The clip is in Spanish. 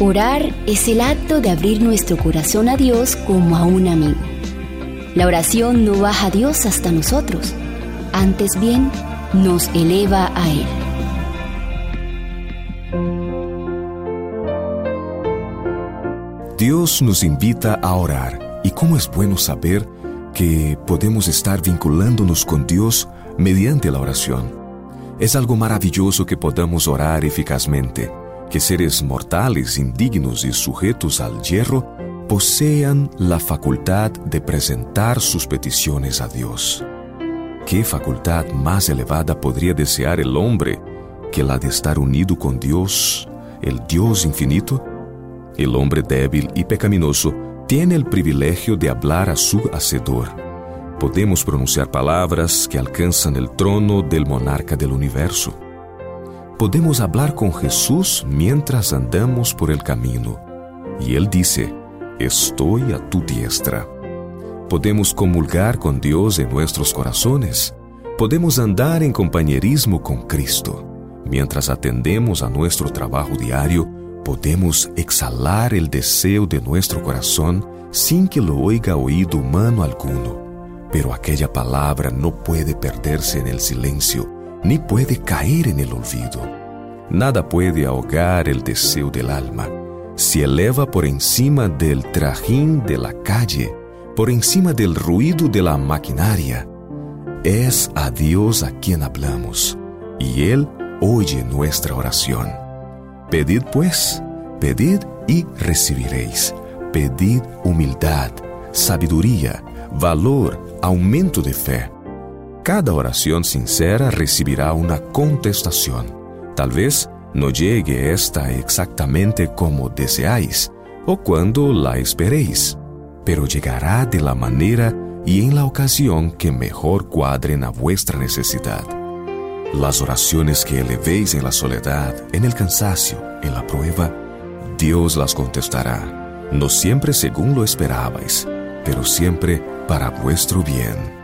Orar es el acto de abrir nuestro corazón a Dios como a un amigo. La oración no baja a Dios hasta nosotros, antes bien nos eleva a Él. Dios nos invita a orar y cómo es bueno saber que podemos estar vinculándonos con Dios mediante la oración. Es algo maravilloso que podamos orar eficazmente que seres mortales, indignos y sujetos al hierro posean la facultad de presentar sus peticiones a Dios. ¿Qué facultad más elevada podría desear el hombre que la de estar unido con Dios, el Dios infinito? El hombre débil y pecaminoso tiene el privilegio de hablar a su Hacedor. Podemos pronunciar palabras que alcanzan el trono del monarca del universo podemos hablar con Jesús mientras andamos por el camino. Y Él dice, estoy a tu diestra. Podemos comulgar con Dios en nuestros corazones. Podemos andar en compañerismo con Cristo. Mientras atendemos a nuestro trabajo diario, podemos exhalar el deseo de nuestro corazón sin que lo oiga oído humano alguno. Pero aquella palabra no puede perderse en el silencio ni puede caer en el olvido. Nada puede ahogar el deseo del alma. Se eleva por encima del trajín de la calle, por encima del ruido de la maquinaria. Es a Dios a quien hablamos, y Él oye nuestra oración. Pedid pues, pedid y recibiréis. Pedid humildad, sabiduría, valor, aumento de fe cada oración sincera recibirá una contestación. Tal vez no llegue esta exactamente como deseáis o cuando la esperéis, pero llegará de la manera y en la ocasión que mejor cuadren a vuestra necesidad. Las oraciones que elevéis en la soledad, en el cansancio, en la prueba, Dios las contestará, no siempre según lo esperabais, pero siempre para vuestro bien.